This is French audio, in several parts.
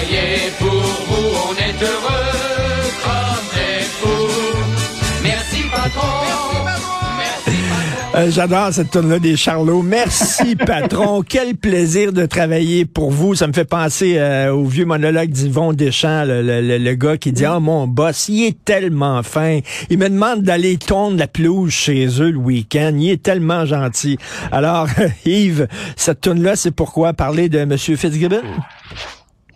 travailler pour vous. On est heureux comme des fous. Merci patron. Merci. Euh, J'adore cette tune-là des Charlots. Merci, patron. Quel plaisir de travailler pour vous. Ça me fait penser euh, au vieux monologue d'Yvon Deschamps, le, le, le- le gars qui dit, ah, mon boss, il est tellement fin. Il me demande d'aller tondre la pelouse chez eux le week-end. Il est tellement gentil. Alors, Yves, cette tune-là, c'est pourquoi? Parler de M. Fitzgibbon?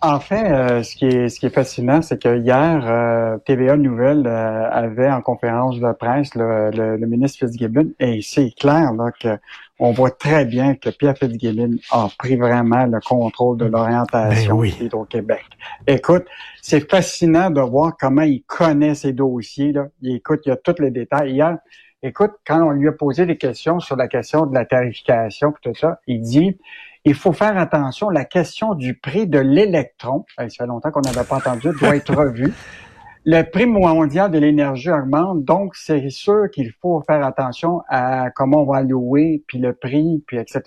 En fait, euh, ce qui est ce qui est fascinant, c'est que hier, euh, TVA Nouvelle euh, avait en conférence de presse le, le- le ministre Fitzgibbon, et c'est clair là que on voit très bien que Pierre Fitzgibbon a pris vraiment le contrôle de l'orientation Ben oui. d'Hydro-Québec. Écoute, c'est fascinant de voir comment il connaît ces dossiers. Là. Il écoute, il y a tous les détails. Hier, écoute, quand on lui a posé des questions sur la question de la tarification et tout ça, il dit il faut faire attention. La question du prix de l'électron, ça fait longtemps qu'on n'avait pas entendu, doit être revue. Le prix mondial de l'énergie augmente, donc c'est sûr qu'il faut faire attention à comment on va louer, puis le prix, puis etc.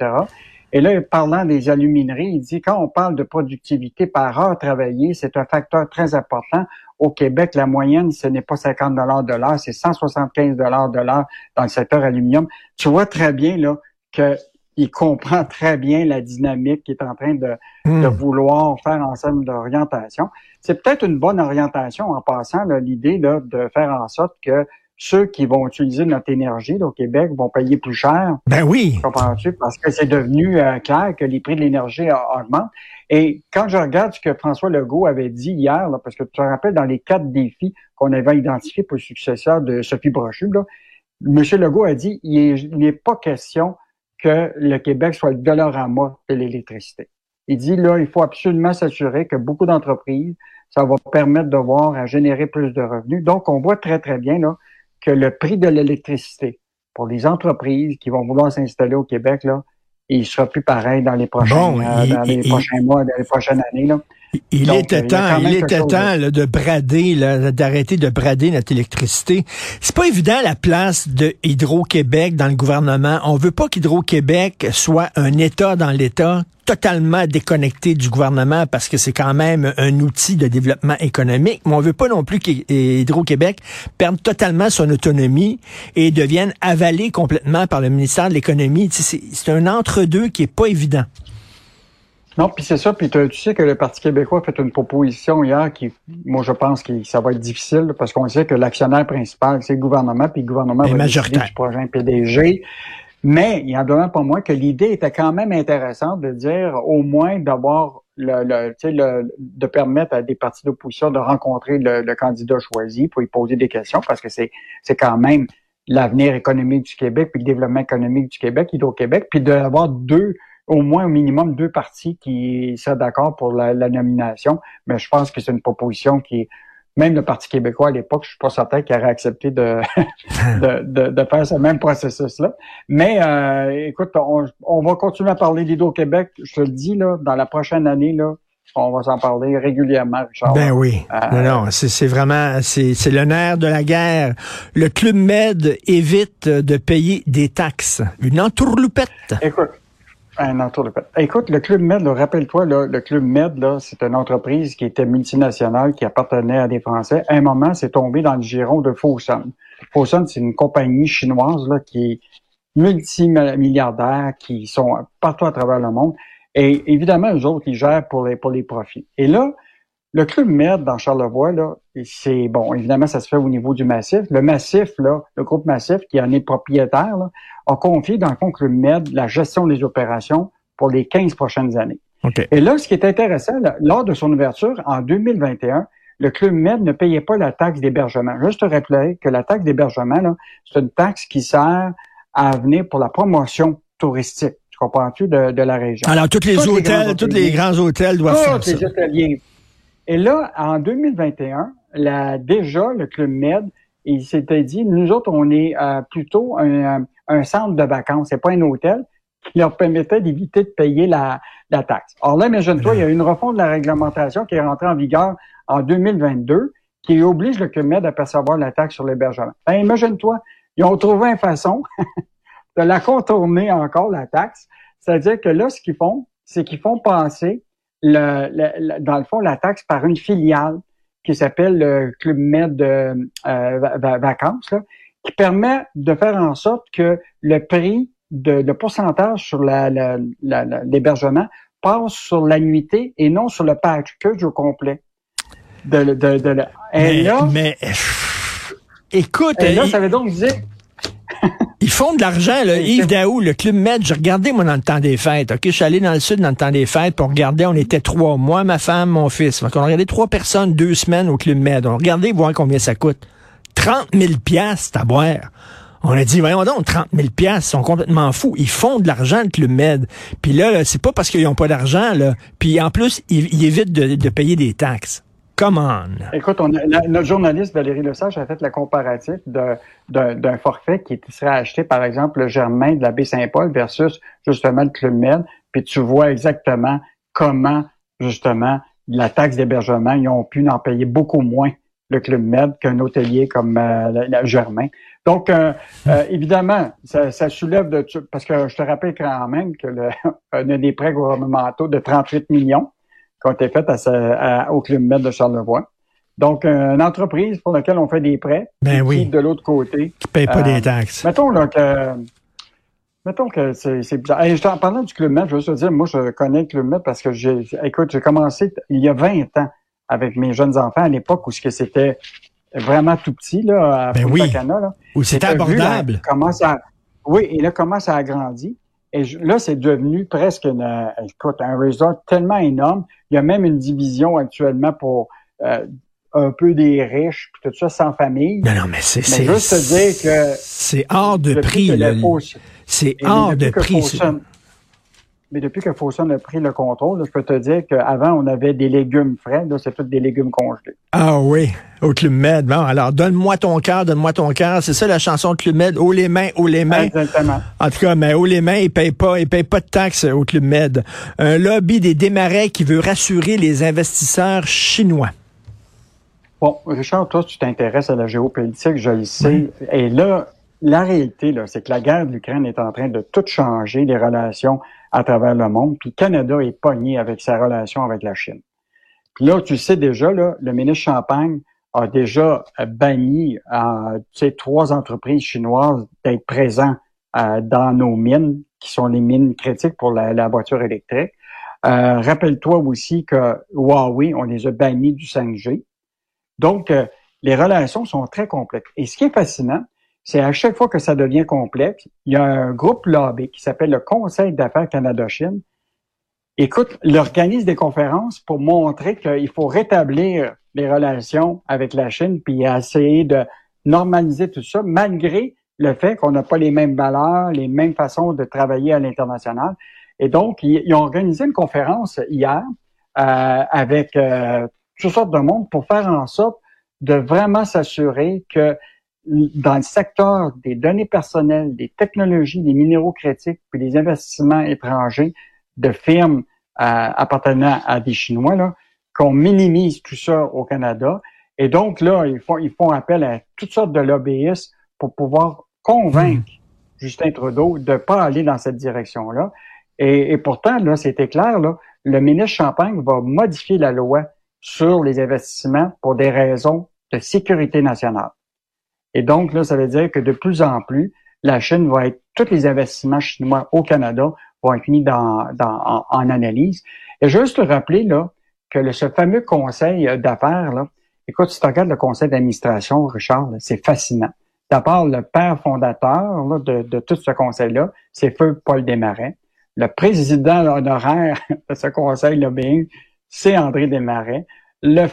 Et là, parlant des alumineries, il dit quand on parle de productivité par heure travaillée, c'est un facteur très important. Au Québec, la moyenne, ce n'est pas 50 dollars de l'heure, c'est 175 dollars de l'heure dans le secteur aluminium. Tu vois très bien là que il comprend très bien la dynamique qu'il est en train de, de vouloir faire en termes d'orientation. C'est peut-être une bonne orientation en passant, l'idée de faire en sorte que ceux qui vont utiliser notre énergie là, au Québec vont payer plus cher. Ben oui. Comprends-tu? Parce que c'est devenu euh, clair que les prix de l'énergie euh, augmentent. Et quand je regarde ce que François Legault avait dit hier, là, parce que tu te rappelles dans les quatre défis qu'on avait identifiés pour le successeur de Sophie Brochu, là, M. Legault a dit il n'est pas question que le Québec soit le dollarama de l'électricité. Il dit là, il faut absolument s'assurer que beaucoup d'entreprises, ça va permettre de voir à générer plus de revenus. Donc, on voit très, très bien là, que le prix de l'électricité pour les entreprises qui vont vouloir s'installer au Québec, là, il sera plus pareil dans les prochains, Bon, euh, les prochains mois, dans les prochaines années. Là. Il Donc, était temps, il était chose temps là, de brader, d'arrêter de brader notre électricité. C'est pas évident la place de Hydro-Québec dans le gouvernement. On veut pas qu'Hydro-Québec soit un État dans l'État totalement déconnecté du gouvernement parce que c'est quand même un outil de développement économique. Mais on veut pas non plus qu'Hydro-Québec perde totalement son autonomie et devienne avalé complètement par le ministère de l'Économie. C'est un entre-deux qui est pas évident. Non, puis c'est ça. Puis tu sais que le Parti québécois a fait une proposition hier qui, moi, je pense que ça va être difficile parce qu'on sait que l'actionnaire principal, c'est le gouvernement, puis le gouvernement va décider du projet PDG. Mais il en demeure pas moins que l'idée était quand même intéressante de dire au moins d'avoir le, le, tu sais, le, de permettre à des partis d'opposition de rencontrer le, le candidat choisi pour lui poser des questions parce que c'est c'est quand même l'avenir économique du Québec puis le développement économique du Québec, Hydro-Québec, puis d'avoir deux au moins au minimum deux partis qui seraient d'accord pour la, la nomination. Mais je pense que c'est une proposition qui même le Parti québécois à l'époque, je suis pas certain qu'il aurait accepté de, de, de, de faire ce même processus-là. Mais euh, écoute, on, on va continuer à parler d'Hydro-Québec. Je te le dis, là, dans la prochaine année, là, on va s'en parler régulièrement, Richard. Ben oui. Euh, non, non, c'est c'est vraiment, c'est c'est le nerf de la guerre. Le Club Med évite de payer des taxes. Une entourloupette. Écoute, un. Écoute, le Club Med, rappelle-toi, là, le Club Med, là, c'est une entreprise qui était multinationale, qui appartenait à des Français. À un moment, c'est tombé dans le giron de Fosun. Fosun, c'est une compagnie chinoise là, qui est multimilliardaire, qui sont partout à travers le monde. Et évidemment, eux autres, ils gèrent pour les, pour les profits. Et là, le Club Med dans Charlevoix, là, c'est bon, évidemment, ça se fait au niveau du massif. Le massif, là, le groupe massif qui en est propriétaire, là, a confié dans le fond Club Med la gestion des opérations pour les 15 prochaines années. OK. Et là, ce qui est intéressant, là, lors de son ouverture en 2021, le Club Med ne payait pas la taxe d'hébergement. Juste te rappeler que la taxe d'hébergement, c'est une taxe qui sert à venir pour la promotion touristique. tu comprends-tu, de, de la région? Alors, tous les Tous hôtels, tous les grands hôtels doivent faire Tous ça. hôteliers. Et là, en 2021, la, déjà, le Club Med, il s'était dit, nous autres, on est euh, plutôt un, un centre de vacances, c'est pas un hôtel, qui leur permettait d'éviter de payer la, la taxe. Alors là, imagine-toi, il y a une refonte de la réglementation qui est rentrée en vigueur en 2022, qui oblige le Club Med à percevoir la taxe sur l'hébergement. Ben, imagine-toi, ils ont trouvé une façon de la contourner encore, la taxe. C'est-à-dire que là, ce qu'ils font, c'est qu'ils font passer, le, le- le- dans le fond, la taxe par une filiale qui s'appelle le Club Med euh, euh, va- va- Vacances, là, qui permet de faire en sorte que le prix de, de pourcentage sur la- la- la- la- l'hébergement passe sur l'annuité et non sur le package au complet. De, de, de, de- Mais, là, mais, écoute, et là, ça veut donc dire ils font de l'argent, là. Yves Daou, le Club Med, j'ai regardé, moi, dans le temps des fêtes. OK, je suis allé dans le sud dans le temps des fêtes pour regarder. On était trois. Moi, ma femme, mon fils. Donc, on a regardé trois personnes, deux semaines au Club Med. On a regardé voir combien ça coûte. 30 000 piastres à boire. On a dit, voyons donc, 30 000 piastres, ils sont complètement fous. Ils font de l'argent, le Club Med. Puis là, là, c'est pas parce qu'ils ont pas d'argent, là. Puis en plus, ils, ils évitent de, de payer des taxes. Come on. Écoute, on a- la- notre journaliste Valérie Lesage a fait la comparatif d'un forfait qui serait acheté, par exemple, le Germain de la baie Saint-Paul versus justement le Club Med, puis tu vois exactement comment, justement, la taxe d'hébergement, ils ont pu en payer beaucoup moins le Club Med qu'un hôtelier comme euh, le, le Germain. Donc, euh, euh, évidemment, ça, ça soulève de... Parce que je te rappelle quand même que le, un des prêts gouvernementaux de 38 millions qui ont été faits à, ce- à- au Club Med de Charlevoix. Donc, euh, une entreprise pour laquelle on fait des prêts, Ben qui, oui. de l'autre côté, Qui payent pas Euh, des taxes. mettons là que mettons que c'est c'est bizarre. Hey, je t'en du Club Med, je veux juste te dire, moi je connais le Club Med parce que j'ai écoute, j'ai commencé il y a 20 ans avec mes jeunes enfants à l'époque où ce que c'était vraiment tout petit là à Ben oui. Là. Ou c'était Et t'as vu, là, abordable. comment ça, oui, et là, comment ça a grandi. Et je- là, c'est devenu presque une, euh, écoute, un resort tellement énorme. Il y a même une division actuellement pour euh, un peu des riches, puis tout ça, sans famille. Non, non, mais c'est, c'est, juste te dire que c'est hors de prix, C'est hors de prix. Mais depuis que Fawson a pris le contrôle, là, je peux te dire qu'avant, on avait des légumes frais. Là, c'est tous des légumes congelés. Ah oui, au Club Med. Bon, alors, donne-moi ton cœur, donne-moi ton cœur. C'est ça la chanson de Club Med. Haut les mains, haut les mains. Exactement. En tout cas, mais haut les mains, ils payent pas, ils payent pas de taxes au Club Med. Un lobby des démarrais qui veut rassurer les investisseurs chinois. Bon, Richard, toi, tu t'intéresses à la géopolitique, je le sais. Et là, la réalité, c'est que la guerre de l'Ukraine est en train de tout changer les relations à travers le monde. Puis Canada est pogné avec sa relation avec la Chine. Puis là, tu sais déjà, le ministre Champagne a déjà euh, banni euh, tu sais, trois entreprises chinoises d'être présents euh, dans nos mines, qui sont les mines critiques pour la, la voiture électrique. Euh, Rappelle-toi aussi que Huawei, on les a bannis du 5G. Donc, euh, les relations sont très complexes. Et ce qui est fascinant, c'est à chaque fois que ça devient complexe, il y a un groupe lobby qui s'appelle le Conseil d'affaires Canada-Chine. Écoute, il organise des conférences pour montrer qu'il faut rétablir les relations avec la Chine, puis essayer de normaliser tout ça, malgré le fait qu'on n'a pas les mêmes valeurs, les mêmes façons de travailler à l'international. Et donc, ils, ils ont organisé une conférence hier euh, avec euh, toutes sortes de monde pour faire en sorte de vraiment s'assurer que dans le secteur des données personnelles, des technologies, des minéraux critiques, puis des investissements étrangers de firmes euh, appartenant à des Chinois, là, qu'on minimise tout ça au Canada. Et donc, là, ils font, ils font appel à toutes sortes de lobbyistes pour pouvoir convaincre Justin Trudeau de pas aller dans cette direction-là. Et, et pourtant, là, c'était clair, là, le ministre Champagne va modifier la loi sur les investissements pour des raisons de sécurité nationale. Et donc, là, ça veut dire que de plus en plus, la Chine va être, tous les investissements chinois au Canada vont être mis dans, dans, en, analyse. Et juste te rappeler, là, que le, ce fameux conseil d'affaires, là, écoute, si tu regardes le conseil d'administration, Richard, c'est fascinant. D'abord, le père fondateur là, de, de tout ce conseil-là, c'est Feu Paul Desmarais. Le président honoraire de ce conseil lobbying, c'est André Desmarais. Le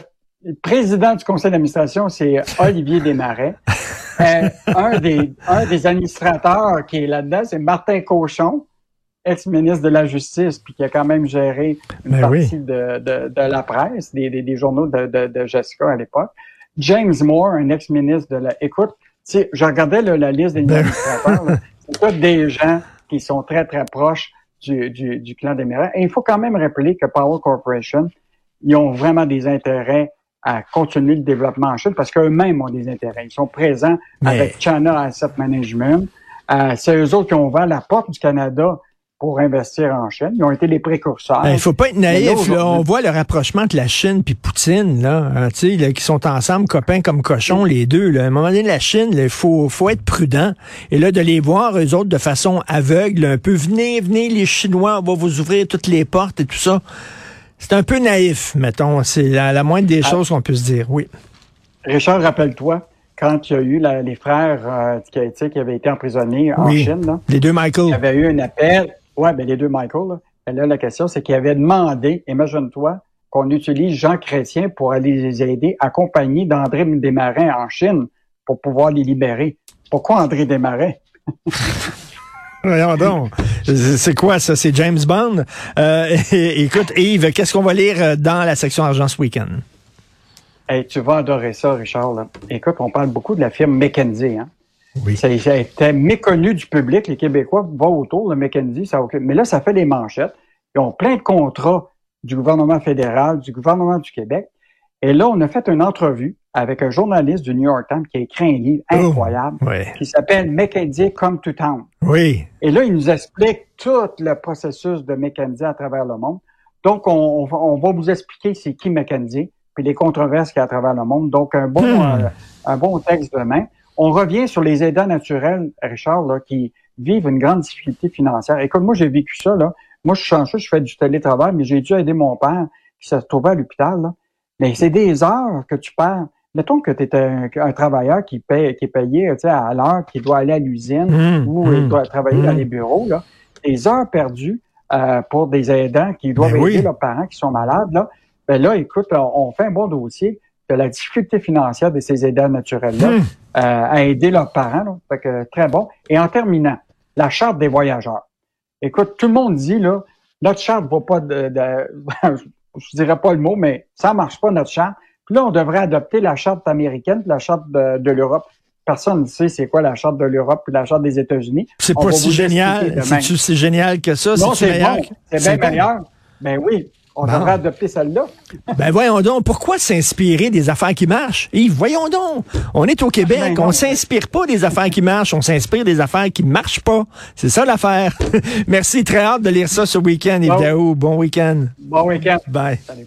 président du conseil d'administration, c'est Olivier Desmarais. Euh, un, des, un des administrateurs qui est là-dedans, c'est Martin Cochon. ex-ministre de la Justice, puis qui a quand même géré une Ben oui. partie de, de, de la presse, des, des, des journaux de, de, de Jessica à l'époque. James Moore, un ex-ministre de la... Écoute, tu sais, je regardais là, la liste des Ben- administrateurs. C'est tous des gens qui sont très, très proches du, du, du clan des Mérins. Et il faut quand même rappeler que Power Corporation, ils ont vraiment des intérêts à continuer le développement en Chine parce qu'eux-mêmes ont des intérêts. Ils sont présents Mais- avec China Asset Management. Euh, c'est eux autres qui ont ouvert la porte du Canada pour investir en Chine. Ils ont été les précurseurs. Il faut pas être là, naïf. Là, on voit le rapprochement entre la Chine puis Poutine, là, hein, là, qui sont ensemble, copains comme cochons, les deux. Là. À un moment donné, la Chine, il faut, faut être prudent. Et là, de les voir, eux autres, de façon aveugle, un peu, venez, venez, les Chinois, on va vous ouvrir toutes les portes et tout ça. C'est un peu naïf, mettons. C'est la, la moindre des Ah. choses qu'on peut se dire, oui. Richard, rappelle-toi, quand il y a eu la- les frères euh, qui, avaient été emprisonnés en Oui. Chine, là, Les deux il y Michael. avait eu un appel. Ouais, ben les deux Michael. Là, Et là la question, c'est qu'ils avaient demandé, imagine-toi, qu'on utilise Jean Chrétien pour aller les aider, accompagnés d'André Desmarais en Chine pour pouvoir les libérer. Pourquoi André Desmarais? Voyons donc. C'est quoi ça? C'est James Bond? Euh, écoute, Yves, qu'est-ce qu'on va lire euh, dans la section argent ce week-end? Hey, tu vas adorer ça, Richard. Là. Écoute, on parle beaucoup de la firme McKenzie. Hein? Oui. Ça, ça a été méconnu du public. Les Québécois vont autour de McKenzie. Ça, mais là, ça fait des manchettes. Ils ont plein de contrats du gouvernement fédéral, du gouvernement du Québec. Et là, on a fait une entrevue avec un journaliste du New York Times qui a écrit un livre Oh. incroyable qui s'appelle McKenzie Come to Town. Oui. Et là, il nous explique tout le processus de McKenzie à travers le monde. Donc, on, on va- vous expliquer c'est qui McKenzie, puis les controverses qu'il y a à travers le monde. Donc, un bon, Hmm. euh, un bon texte demain. On revient sur les aidants naturels, Richard, là, qui vivent une grande difficulté financière. Écoute, moi, j'ai vécu ça. Là. Moi, je suis chanceux, je fais du télétravail, mais j'ai dû aider mon père qui se trouvait à l'hôpital. Mais c'est des heures que tu perds. Mettons que tu es un, un travailleur qui, paye, qui est payé tu sais, à l'heure, qui doit aller à l'usine Hum, ou hum. il doit travailler dans Mm. les bureaux, là, des heures perdues euh, pour des aidants qui doivent Ben aider oui. leurs parents qui sont malades. Là, ben là, écoute, on, on fait un bon dossier de la difficulté financière de ces aidants naturels-là euh, à aider leurs parents. Là. Fait que, très bon. Et en terminant, la charte des voyageurs. Écoute, tout le monde dit, là, notre charte va pas de, de je dirais pas le mot, mais ça marche pas, notre charte. Puis là, on devrait adopter la charte américaine la charte de, de l'Europe. Personne ne sait c'est quoi la charte de l'Europe puis la charte des États-Unis. C'est pas si génial. C'est si génial que ça? Non, c'est bon. C'est bien bon? meilleur. Ben oui, on Bon. devrait adopter celle-là. Ben voyons donc, pourquoi s'inspirer des affaires qui marchent? Yves, voyons donc. On est au Québec, Ben on s'inspire pas des affaires qui marchent, on s'inspire des affaires qui marchent pas. C'est ça l'affaire. Merci, très hâte de lire ça ce week-end, Yves Bon. Daou. Bon week-end. Bon week-end. Bye. Salut.